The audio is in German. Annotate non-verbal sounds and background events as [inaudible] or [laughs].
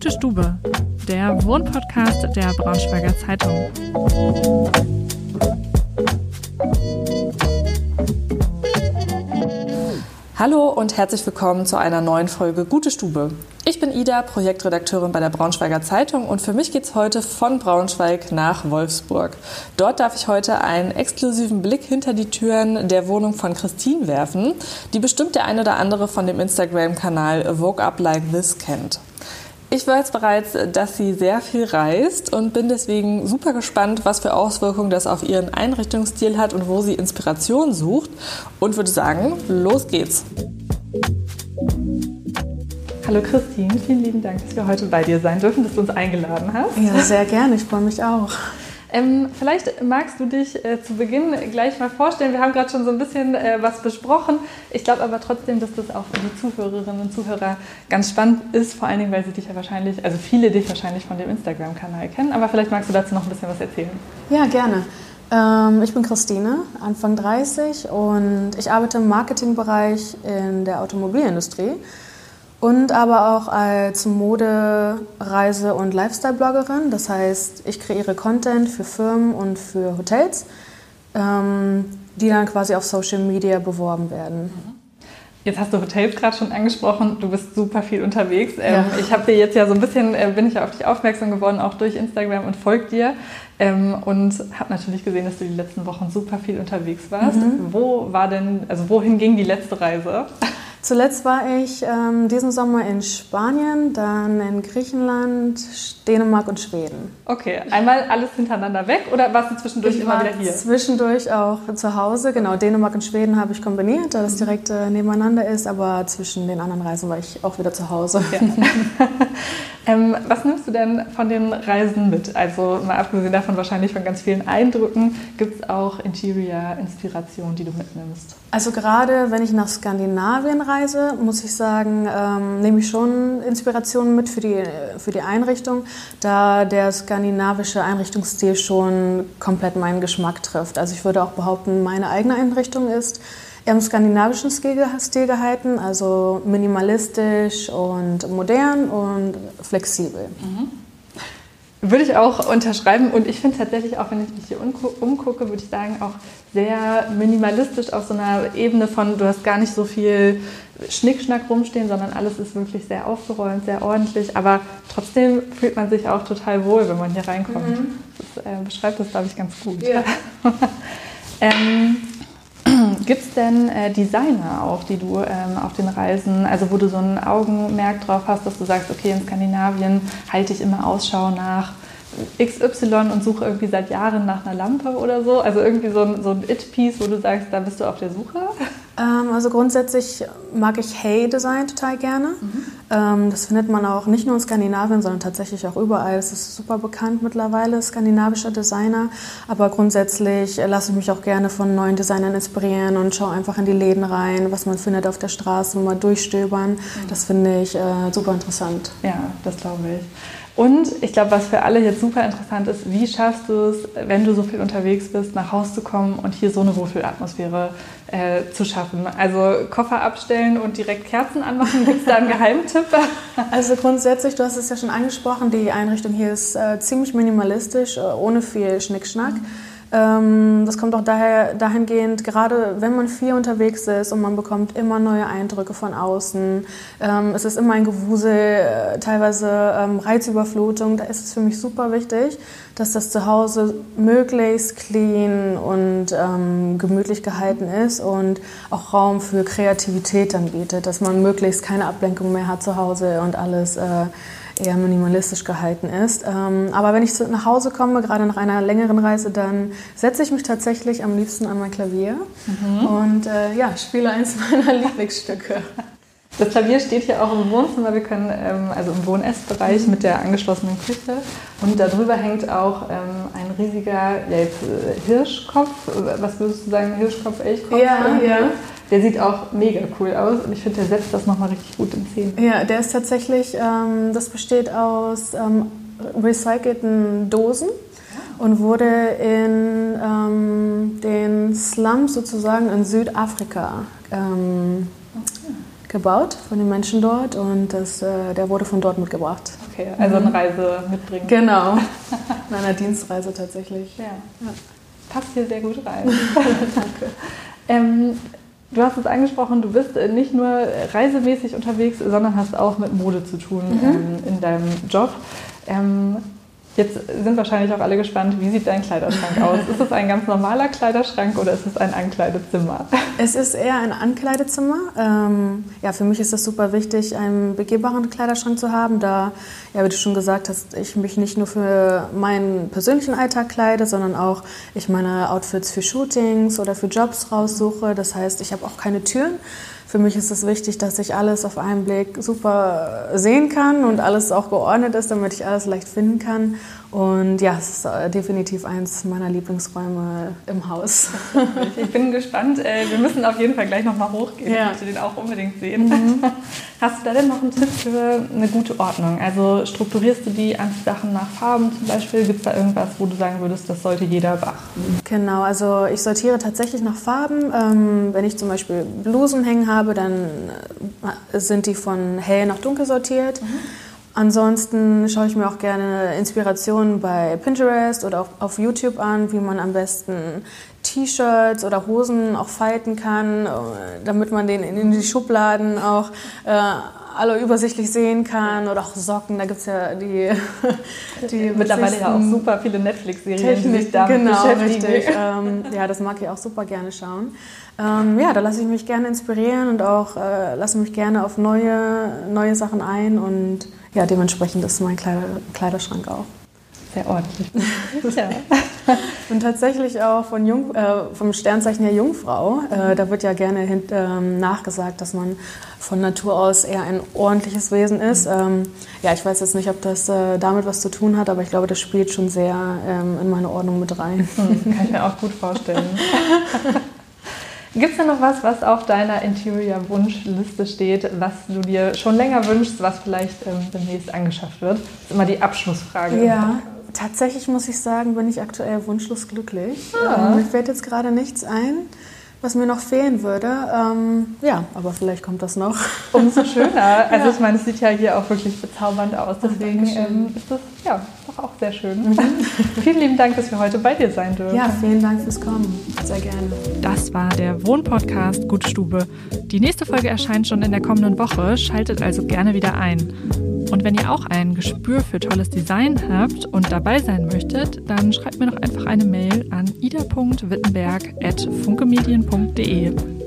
Gute Stube, der Wohnpodcast der Braunschweiger Zeitung. Hallo und herzlich willkommen zu einer neuen Folge Gute Stube. Ich bin Ida, Projektredakteurin bei der Braunschweiger Zeitung und für mich geht es heute von Braunschweig nach Wolfsburg. Dort darf ich heute einen exklusiven Blick hinter die Türen der Wohnung von Christine werfen, die bestimmt der eine oder andere von dem Instagram-Kanal Woke Up Like This kennt. Ich weiß bereits, dass sie sehr viel reist und bin deswegen super gespannt, was für Auswirkungen das auf ihren Einrichtungsstil hat und wo sie Inspiration sucht. Und würde sagen, los geht's. Hallo Christine, vielen lieben Dank, dass wir heute bei dir sein dürfen, dass du uns eingeladen hast. Ja, sehr gerne, ich freue mich auch. Ähm, vielleicht magst du dich äh, zu Beginn gleich mal vorstellen. Wir haben gerade schon so ein bisschen äh, was besprochen. Ich glaube aber trotzdem, dass das auch für die Zuhörerinnen und Zuhörer ganz spannend ist, vor allen Dingen, weil sie dich ja wahrscheinlich, also viele dich wahrscheinlich von dem Instagram-Kanal kennen. Aber vielleicht magst du dazu noch ein bisschen was erzählen. Ja, gerne. Ähm, ich bin Christine, Anfang 30 und ich arbeite im Marketingbereich in der Automobilindustrie und aber auch als Mode-, Reise- und Lifestyle-Bloggerin. Das heißt, ich kreiere Content für Firmen und für Hotels, ähm, die dann quasi auf Social Media beworben werden. Jetzt hast du Hotels gerade schon angesprochen. Du bist super viel unterwegs. Ähm, ja. Ich habe dir jetzt ja so ein bisschen, äh, bin ich ja auf dich aufmerksam geworden, auch durch Instagram und folge dir. Ähm, und habe natürlich gesehen, dass du die letzten Wochen super viel unterwegs warst. Mhm. Wo war denn, also wohin ging die letzte Reise? Zuletzt war ich ähm, diesen Sommer in Spanien, dann in Griechenland, Dänemark und Schweden. Okay, einmal alles hintereinander weg oder warst du zwischendurch ich immer wieder hier? Zwischendurch auch zu Hause. Genau, Dänemark und Schweden habe ich kombiniert, da das mhm. direkt äh, nebeneinander ist, aber zwischen den anderen Reisen war ich auch wieder zu Hause. Ja. [laughs] ähm, was nimmst du denn von den Reisen mit? Also mal abgesehen davon wahrscheinlich von ganz vielen Eindrücken, gibt es auch Interior-Inspiration, die du mitnimmst? Also gerade wenn ich nach Skandinavien reise, muss ich sagen, ähm, nehme ich schon Inspirationen mit für die, für die Einrichtung, da der skandinavische Einrichtungsstil schon komplett meinen Geschmack trifft. Also ich würde auch behaupten, meine eigene Einrichtung ist im skandinavischen Stil, Stil gehalten, also minimalistisch und modern und flexibel. Mhm. Würde ich auch unterschreiben und ich finde tatsächlich auch, wenn ich mich hier umgucke, würde ich sagen, auch sehr minimalistisch auf so einer Ebene von, du hast gar nicht so viel Schnickschnack rumstehen, sondern alles ist wirklich sehr aufgeräumt, sehr ordentlich, aber trotzdem fühlt man sich auch total wohl, wenn man hier reinkommt. Mhm. Das äh, beschreibt das, glaube ich, ganz gut. Ja. [laughs] ähm, [clears throat] Gibt es denn äh, Designer auch, die du ähm, auf den Reisen, also wo du so ein Augenmerk drauf hast, dass du sagst, okay, in Skandinavien halte ich immer Ausschau nach XY und suche irgendwie seit Jahren nach einer Lampe oder so? Also irgendwie so ein, so ein It-Piece, wo du sagst, da bist du auf der Suche? Ähm, also grundsätzlich mag ich Hay-Design total gerne. Mhm. Ähm, das findet man auch nicht nur in Skandinavien, sondern tatsächlich auch überall. Es ist super bekannt mittlerweile, skandinavischer Designer. Aber grundsätzlich lasse ich mich auch gerne von neuen Designern inspirieren und schaue einfach in die Läden rein, was man findet auf der Straße, mal durchstöbern. Das finde ich äh, super interessant. Ja, das glaube ich. Und ich glaube, was für alle jetzt super interessant ist, wie schaffst du es, wenn du so viel unterwegs bist, nach Hause zu kommen und hier so eine Wohlfühlatmosphäre äh, zu schaffen? Also Koffer abstellen und direkt Kerzen anmachen, gibt es da einen [laughs] Geheimtipp? Also grundsätzlich, du hast es ja schon angesprochen, die Einrichtung hier ist äh, ziemlich minimalistisch, äh, ohne viel Schnickschnack. Mhm. Ähm, das kommt auch daher, dahingehend, gerade wenn man viel unterwegs ist und man bekommt immer neue Eindrücke von außen, ähm, es ist immer ein Gewusel, äh, teilweise ähm, Reizüberflutung, da ist es für mich super wichtig, dass das Zuhause möglichst clean und gemütlich gehalten ist und auch Raum für Kreativität dann bietet, dass man möglichst keine Ablenkung mehr hat zu Hause und alles äh, eher minimalistisch gehalten ist. Ähm, aber wenn ich nach Hause komme, gerade nach einer längeren Reise, dann setze ich mich tatsächlich am liebsten an mein Klavier mhm. und äh, ja, spiele eins [laughs] meiner Lieblingsstücke. Das Klavier steht hier auch im Wohnzimmer. Wir können, ähm, also im Wohn-Essbereich mit der angeschlossenen Küche. Und darüber hängt auch ähm, ein riesiger ja, jetzt, äh, Hirschkopf. Was würdest du sagen, Hirschkopf, Elchkopf? Ja, ja. Der sieht auch mega cool aus und ich finde, der setzt das nochmal richtig gut in Szene. Ja, der ist tatsächlich, ähm, das besteht aus ähm, recycelten Dosen und wurde in ähm, den Slums sozusagen in Südafrika ähm, gebaut von den Menschen dort und das, äh, der wurde von dort mitgebracht. Okay, also eine Reise mitbringen. Genau, [laughs] in einer Dienstreise tatsächlich. Ja. ja. Passt hier sehr gut rein. [laughs] Danke. Ähm, du hast es angesprochen, du bist nicht nur reisemäßig unterwegs, sondern hast auch mit Mode zu tun mhm. ähm, in deinem Job. Ähm, Jetzt sind wahrscheinlich auch alle gespannt, wie sieht dein Kleiderschrank [laughs] aus? Ist es ein ganz normaler Kleiderschrank oder ist es ein Ankleidezimmer? Es ist eher ein Ankleidezimmer. Ähm, ja, für mich ist es super wichtig, einen begehbaren Kleiderschrank zu haben, da, ja, wie du schon gesagt hast, ich mich nicht nur für meinen persönlichen Alltag kleide, sondern auch ich meine Outfits für Shootings oder für Jobs raussuche. Das heißt, ich habe auch keine Türen für mich ist es wichtig, dass ich alles auf einen Blick super sehen kann und alles auch geordnet ist, damit ich alles leicht finden kann. Und ja, es ist äh, definitiv eins meiner Lieblingsräume im Haus. [laughs] Ich bin gespannt. Äh, wir müssen auf jeden Fall gleich nochmal hochgehen. Ja. Ich möchte den auch unbedingt sehen. Mhm. [laughs] Hast du da denn noch einen Tipp für eine gute Ordnung? Also strukturierst du die Sachen nach Farben zum Beispiel? Gibt es da irgendwas, wo du sagen würdest, das sollte jeder beachten? Genau, also ich sortiere tatsächlich nach Farben. Ähm, wenn ich zum Beispiel Blusen hängen habe, dann äh, sind die von hell nach dunkel sortiert. Mhm. Ansonsten schaue ich mir auch gerne Inspirationen bei Pinterest oder auf, auf YouTube an, wie man am besten T-Shirts oder Hosen auch falten kann, äh, damit man den in die Schubladen auch äh, alle übersichtlich sehen kann oder auch Socken, da gibt es ja die, [laughs] die Mittlerweile ja auch super viele Netflix-Serien, die sich damit genau, beschäftigen. Richtig. ähm, ja, das mag ich auch super gerne schauen. Ähm, ja, da lasse ich mich gerne inspirieren und auch äh, lasse mich gerne auf neue, neue Sachen ein und ja, dementsprechend ist mein Kleider, Kleiderschrank auch. Sehr ordentlich. [laughs] ja. Und tatsächlich auch von Jung, äh, vom Sternzeichen her Jungfrau. Äh, da wird ja gerne hint, ähm, nachgesagt, dass man von Natur aus eher ein ordentliches Wesen ist. Ähm, ja, ich weiß jetzt nicht, ob das äh, damit was zu tun hat, aber ich glaube, das spielt schon sehr ähm, in meine Ordnung mit rein. [laughs] Hm, kann ich mir auch gut vorstellen. [laughs] Gibt es da noch was, was auf deiner Interior-Wunschliste steht, was du dir schon länger wünschst, was vielleicht ähm, demnächst angeschafft wird? Das ist immer die Abschlussfrage. Ja, tatsächlich muss ich sagen, bin ich aktuell wunschlos glücklich. Ah. Ähm, mir fällt jetzt gerade nichts ein was mir noch fehlen würde. Ähm, ja, aber vielleicht kommt das noch. Umso schöner. [laughs] Also ja. ich meine, es sieht ja hier auch wirklich bezaubernd aus. Deswegen ähm, ist das ja doch auch sehr schön. Mhm. [laughs] vielen lieben Dank, dass wir heute bei dir sein dürfen. Ja, vielen Dank fürs Kommen. Sehr gerne. Das war der Wohnpodcast Gutstube. Die nächste Folge erscheint schon in der kommenden Woche. Schaltet also gerne wieder ein. Und wenn ihr auch ein Gespür für tolles Design habt und dabei sein möchtet, dann schreibt mir doch einfach eine Mail an ida.wittenberg.funkemedien.de.